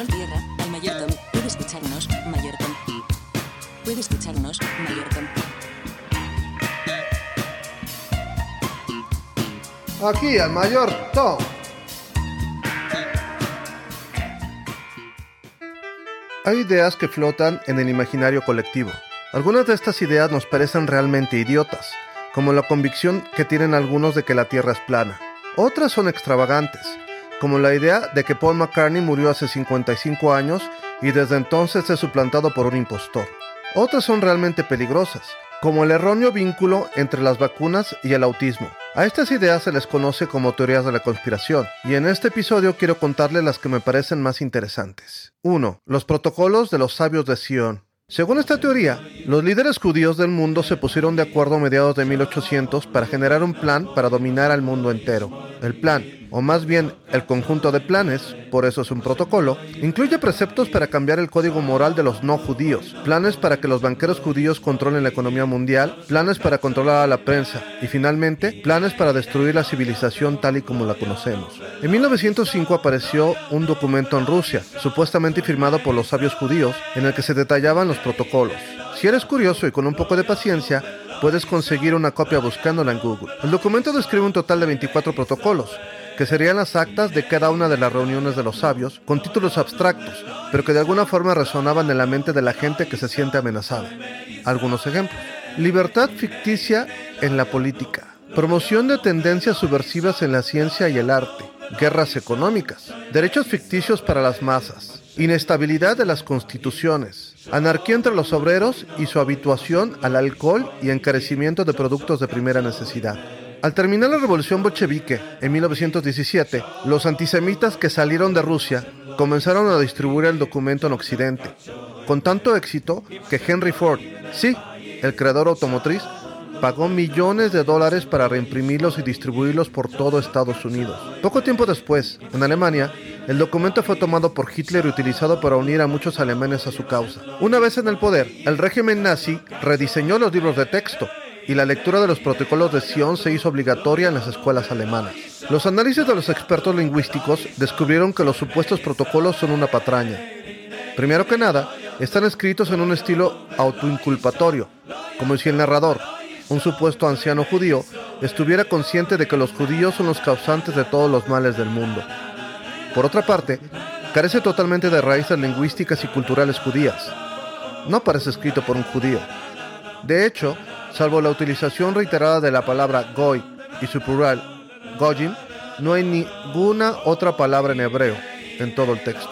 Control Tierra, al Mayor Tom. Puede escucharnos, Mayor Tom. Puede escucharnos, Mayor Tom. Aquí al mayor Tom. Hay ideas que flotan en el imaginario colectivo. Algunas de estas ideas nos parecen realmente idiotas, como la convicción que tienen algunos de que la Tierra es plana. Otras son extravagantes, como la idea de que Paul McCartney murió hace 55 años y desde entonces es suplantado por un impostor. Otras son realmente peligrosas, como el erróneo vínculo entre las vacunas y el autismo. A estas ideas se les conoce como teorías de la conspiración, y en este episodio quiero contarles las que me parecen más interesantes. 1. Los protocolos de los sabios de Sion. Según esta teoría, los líderes judíos del mundo se pusieron de acuerdo a mediados de 1800 para generar un plan para dominar al mundo entero. El plan, o más bien el conjunto de planes, por eso es un protocolo, incluye preceptos para cambiar el código moral de los no judíos, planes para que los banqueros judíos controlen la economía mundial, planes para controlar a la prensa y finalmente planes para destruir la civilización tal y como la conocemos. En 1905 apareció un documento en Rusia, supuestamente firmado por los sabios judíos, en el que se detallaban los protocolos. Si eres curioso y con un poco de paciencia, puedes conseguir una copia buscándola en Google. El documento describe un total de 24 protocolos, que serían las actas de cada una de las reuniones de los sabios, con títulos abstractos, pero que de alguna forma resonaban en la mente de la gente que se siente amenazada. Algunos ejemplos. Libertad ficticia en la política. Promoción de tendencias subversivas en la ciencia y el arte. Guerras económicas. Derechos ficticios para las masas. Inestabilidad de las constituciones. Anarquía entre los obreros y su habituación al alcohol y encarecimiento de productos de primera necesidad. Al terminar la revolución bolchevique en 1917, los antisemitas que salieron de Rusia comenzaron a distribuir el documento en Occidente, con tanto éxito que Henry Ford, sí, el creador automotriz, pagó millones de dólares para reimprimirlos y distribuirlos por todo Estados Unidos. Poco tiempo después, en Alemania, el documento fue tomado por Hitler y utilizado para unir a muchos alemanes a su causa. Una vez en el poder, el régimen nazi rediseñó los libros de texto y la lectura de los protocolos de Sion se hizo obligatoria en las escuelas alemanas. Los análisis de los expertos lingüísticos descubrieron que los supuestos protocolos son una patraña. Primero que nada, están escritos en un estilo autoinculpatorio, como si el narrador, un supuesto anciano judío, estuviera consciente de que los judíos son los causantes de todos los males del mundo. Por otra parte, carece totalmente de raíces lingüísticas y culturales judías. No parece escrito por un judío. De hecho, salvo la utilización reiterada de la palabra goy y su plural, goyim, no hay ninguna otra palabra en hebreo en todo el texto.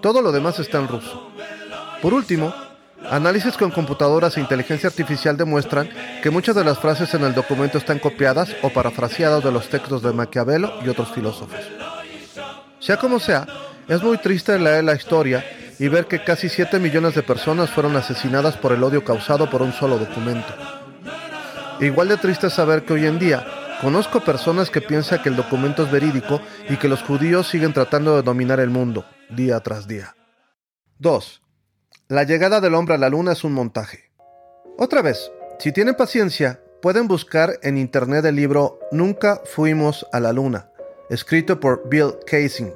Todo lo demás está en ruso. Por último, análisis con computadoras e inteligencia artificial demuestran que muchas de las frases en el documento están copiadas o parafraseadas de los textos de Maquiavelo y otros filósofos. Sea como sea, es muy triste leer la historia y ver que casi 7 millones de personas fueron asesinadas por el odio causado por un solo documento. Igual de triste es saber que hoy en día conozco personas que piensan que el documento es verídico y que los judíos siguen tratando de dominar el mundo, día tras día. 2. La llegada del hombre a la luna es un montaje. Otra vez, si tienen paciencia, pueden buscar en internet el libro Nunca fuimos a la luna, escrito por Bill Casing.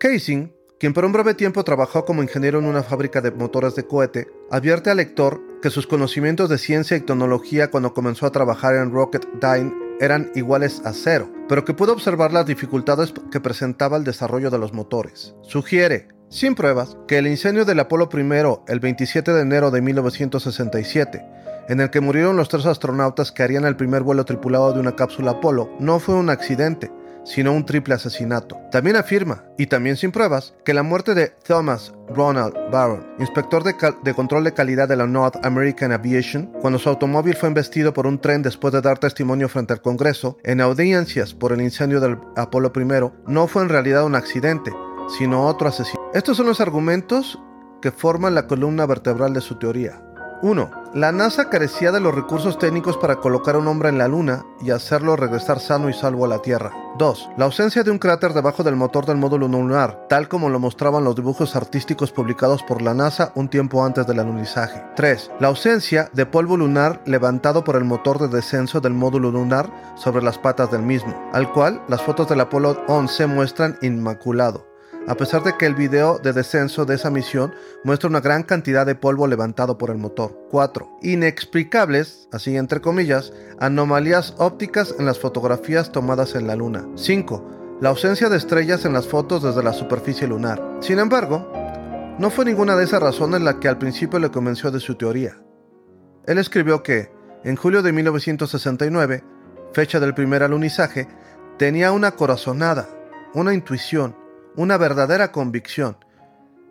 Casing, quien por un breve tiempo trabajó como ingeniero en una fábrica de motores de cohete, advierte al lector que sus conocimientos de ciencia y tecnología cuando comenzó a trabajar en Rocketdyne eran iguales a cero, pero que pudo observar las dificultades que presentaba el desarrollo de los motores. Sugiere, sin pruebas, que el incendio del Apolo I el 27 de enero de 1967, en el que murieron los tres astronautas que harían el primer vuelo tripulado de una cápsula Apolo, no fue un accidente, sino un triple asesinato. También afirma, y también sin pruebas, que la muerte de Thomas Ronald Barron, inspector de, control de calidad de la North American Aviation, cuando su automóvil fue embestido por un tren después de dar testimonio frente al Congreso, en audiencias por el incendio del Apolo I, no fue en realidad un accidente, sino otro asesinato. Estos son los argumentos que forman la columna vertebral de su teoría. 1. La NASA carecía de los recursos técnicos para colocar a un hombre en la Luna y hacerlo regresar sano y salvo a la Tierra. 2. La ausencia de un cráter debajo del motor del módulo lunar, tal como lo mostraban los dibujos artísticos publicados por la NASA un tiempo antes del alunizaje. 3. La ausencia de polvo lunar levantado por el motor de descenso del módulo lunar sobre las patas del mismo, al cual las fotos del Apolo 11 muestran inmaculado a pesar de que el video de descenso de esa misión muestra una gran cantidad de polvo levantado por el motor. 4. Inexplicables, así entre comillas, anomalías ópticas en las fotografías tomadas en la Luna. 5. La ausencia de estrellas en las fotos desde la superficie lunar. Sin embargo, no fue ninguna de esas razones la que al principio le convenció de su teoría. Él escribió que, en julio de 1969, fecha del primer alunizaje, tenía una corazonada, una intuición, una verdadera convicción,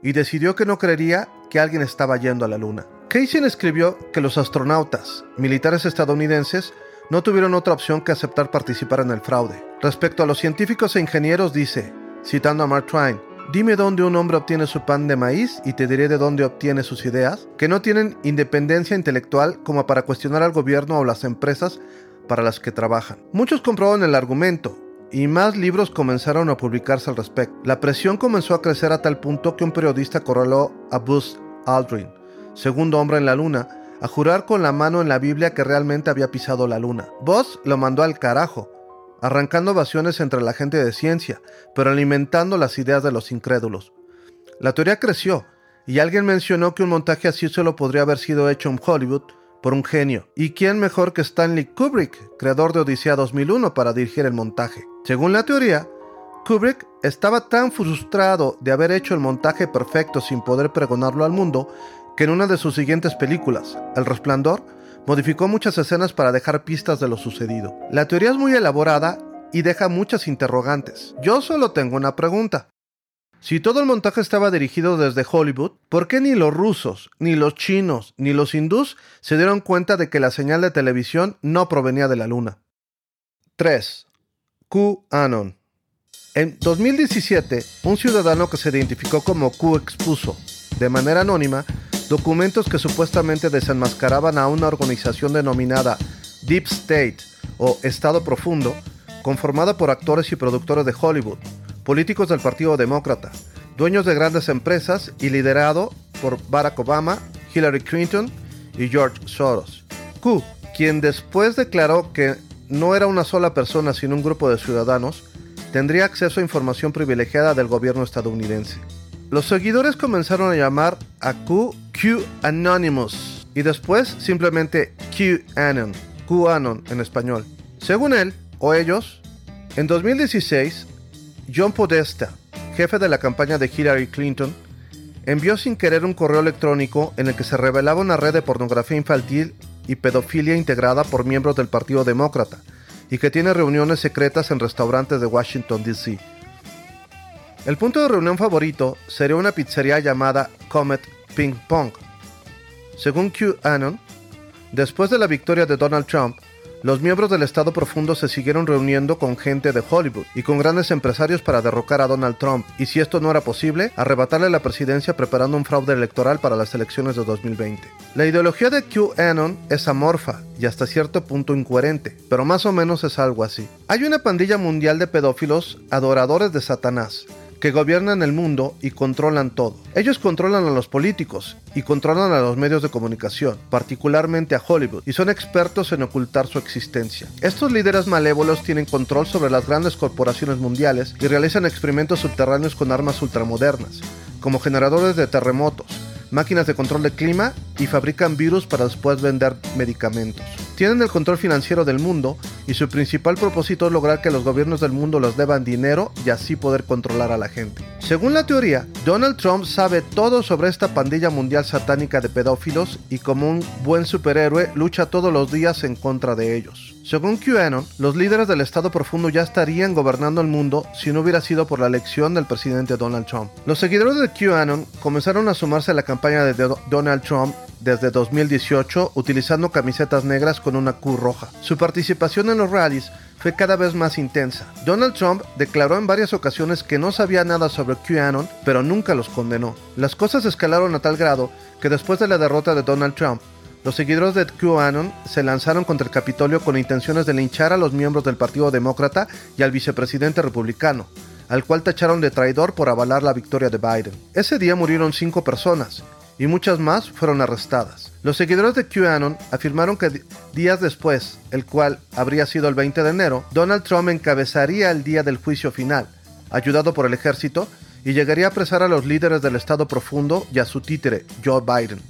y decidió que no creería que alguien estaba yendo a la Luna. Casey escribió que los astronautas, militares estadounidenses, no tuvieron otra opción que aceptar participar en el fraude. Respecto a los científicos e ingenieros dice, citando a Mark Twain, Dime dónde un hombre obtiene su pan de maíz y te diré de dónde obtiene sus ideas, que no tienen independencia intelectual como para cuestionar al gobierno o las empresas para las que trabajan. Muchos comprobaron el argumento, y más libros comenzaron a publicarse al respecto. La presión comenzó a crecer a tal punto que un periodista corraló a Buzz Aldrin, segundo hombre en la luna, a jurar con la mano en la Biblia que realmente había pisado la luna. Buzz lo mandó al carajo, arrancando ovaciones entre la gente de ciencia, pero alimentando las ideas de los incrédulos. La teoría creció, y alguien mencionó que un montaje así solo podría haber sido hecho en Hollywood, por un genio. ¿Y quién mejor que Stanley Kubrick, creador de Odisea 2001, para dirigir el montaje? Según la teoría, Kubrick estaba tan frustrado de haber hecho el montaje perfecto sin poder pregonarlo al mundo que en una de sus siguientes películas, El Resplandor, modificó muchas escenas para dejar pistas de lo sucedido. La teoría es muy elaborada y deja muchas interrogantes. Yo solo tengo una pregunta. Si todo el montaje estaba dirigido desde Hollywood, ¿por qué ni los rusos, ni los chinos, ni los hindús se dieron cuenta de que la señal de televisión no provenía de la Luna? 3. QAnon. En 2017, un ciudadano que se identificó como Q expuso, de manera anónima, documentos que supuestamente desenmascaraban a una organización denominada Deep State o Estado Profundo, conformada por actores y productores de Hollywood, políticos del Partido Demócrata, dueños de grandes empresas y liderado por Barack Obama, Hillary Clinton y George Soros. Q, quien después declaró que no era una sola persona sino un grupo de ciudadanos, tendría acceso a información privilegiada del gobierno estadounidense. Los seguidores comenzaron a llamar a Q Q Anonymous y después simplemente QAnon, QAnon en español. Según él, o ellos, en 2016 John Podesta, jefe de la campaña de Hillary Clinton, envió sin querer un correo electrónico en el que se revelaba una red de pornografía infantil y pedofilia integrada por miembros del Partido Demócrata y que tiene reuniones secretas en restaurantes de Washington, D.C. El punto de reunión favorito sería una pizzería llamada Comet Ping Pong. Según QAnon, después de la victoria de Donald Trump, los miembros del Estado Profundo se siguieron reuniendo con gente de Hollywood y con grandes empresarios para derrocar a Donald Trump, y si esto no era posible, arrebatarle la presidencia preparando un fraude electoral para las elecciones de 2020. La ideología de QAnon es amorfa y hasta cierto punto incoherente, pero más o menos es algo así. Hay una pandilla mundial de pedófilos adoradores de Satanás, que gobiernan el mundo y controlan todo. Ellos controlan a los políticos y controlan a los medios de comunicación, particularmente a Hollywood, y son expertos en ocultar su existencia. Estos líderes malévolos tienen control sobre las grandes corporaciones mundiales y realizan experimentos subterráneos con armas ultramodernas, como generadores de terremotos, máquinas de control de clima y fabrican virus para después vender medicamentos. Tienen el control financiero del mundo y su principal propósito es lograr que los gobiernos del mundo les deban dinero y así poder controlar a la gente. Según la teoría, Donald Trump sabe todo sobre esta pandilla mundial satánica de pedófilos y como un buen superhéroe lucha todos los días en contra de ellos. Según QAnon, los líderes del Estado Profundo ya estarían gobernando el mundo si no hubiera sido por la elección del presidente Donald Trump. Los seguidores de QAnon comenzaron a sumarse a la campaña de Donald Trump desde 2018 utilizando camisetas negras con una Q roja. Su participación en los rallies fue cada vez más intensa. Donald Trump declaró en varias ocasiones que no sabía nada sobre QAnon, pero nunca los condenó. Las cosas escalaron a tal grado que después de la derrota de Donald Trump, los seguidores de QAnon se lanzaron contra el Capitolio con intenciones de linchar a los miembros del Partido Demócrata y al vicepresidente republicano, al cual tacharon de traidor por avalar la victoria de Biden. Ese día murieron cinco personas y muchas más fueron arrestadas. Los seguidores de QAnon afirmaron que días después, el cual habría sido el 20 de enero, Donald Trump encabezaría el día del juicio final, ayudado por el ejército, y llegaría a apresar a los líderes del Estado profundo y a su títere, Joe Biden.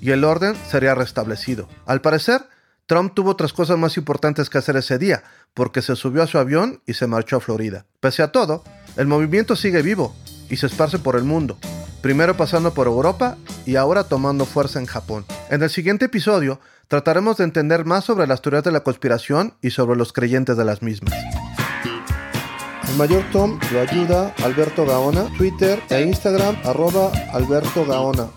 Y el orden sería restablecido. Al parecer, Trump tuvo otras cosas más importantes que hacer ese día, porque se subió a su avión y se marchó a Florida. Pese a todo, el movimiento sigue vivo y se esparce por el mundo, primero pasando por Europa y ahora tomando fuerza en Japón. En el siguiente episodio trataremos de entender más sobre las teorías de la conspiración y sobre los creyentes de las mismas. El mayor Tom lo ayuda Alberto Gaona, Twitter e Instagram arroba Alberto todo.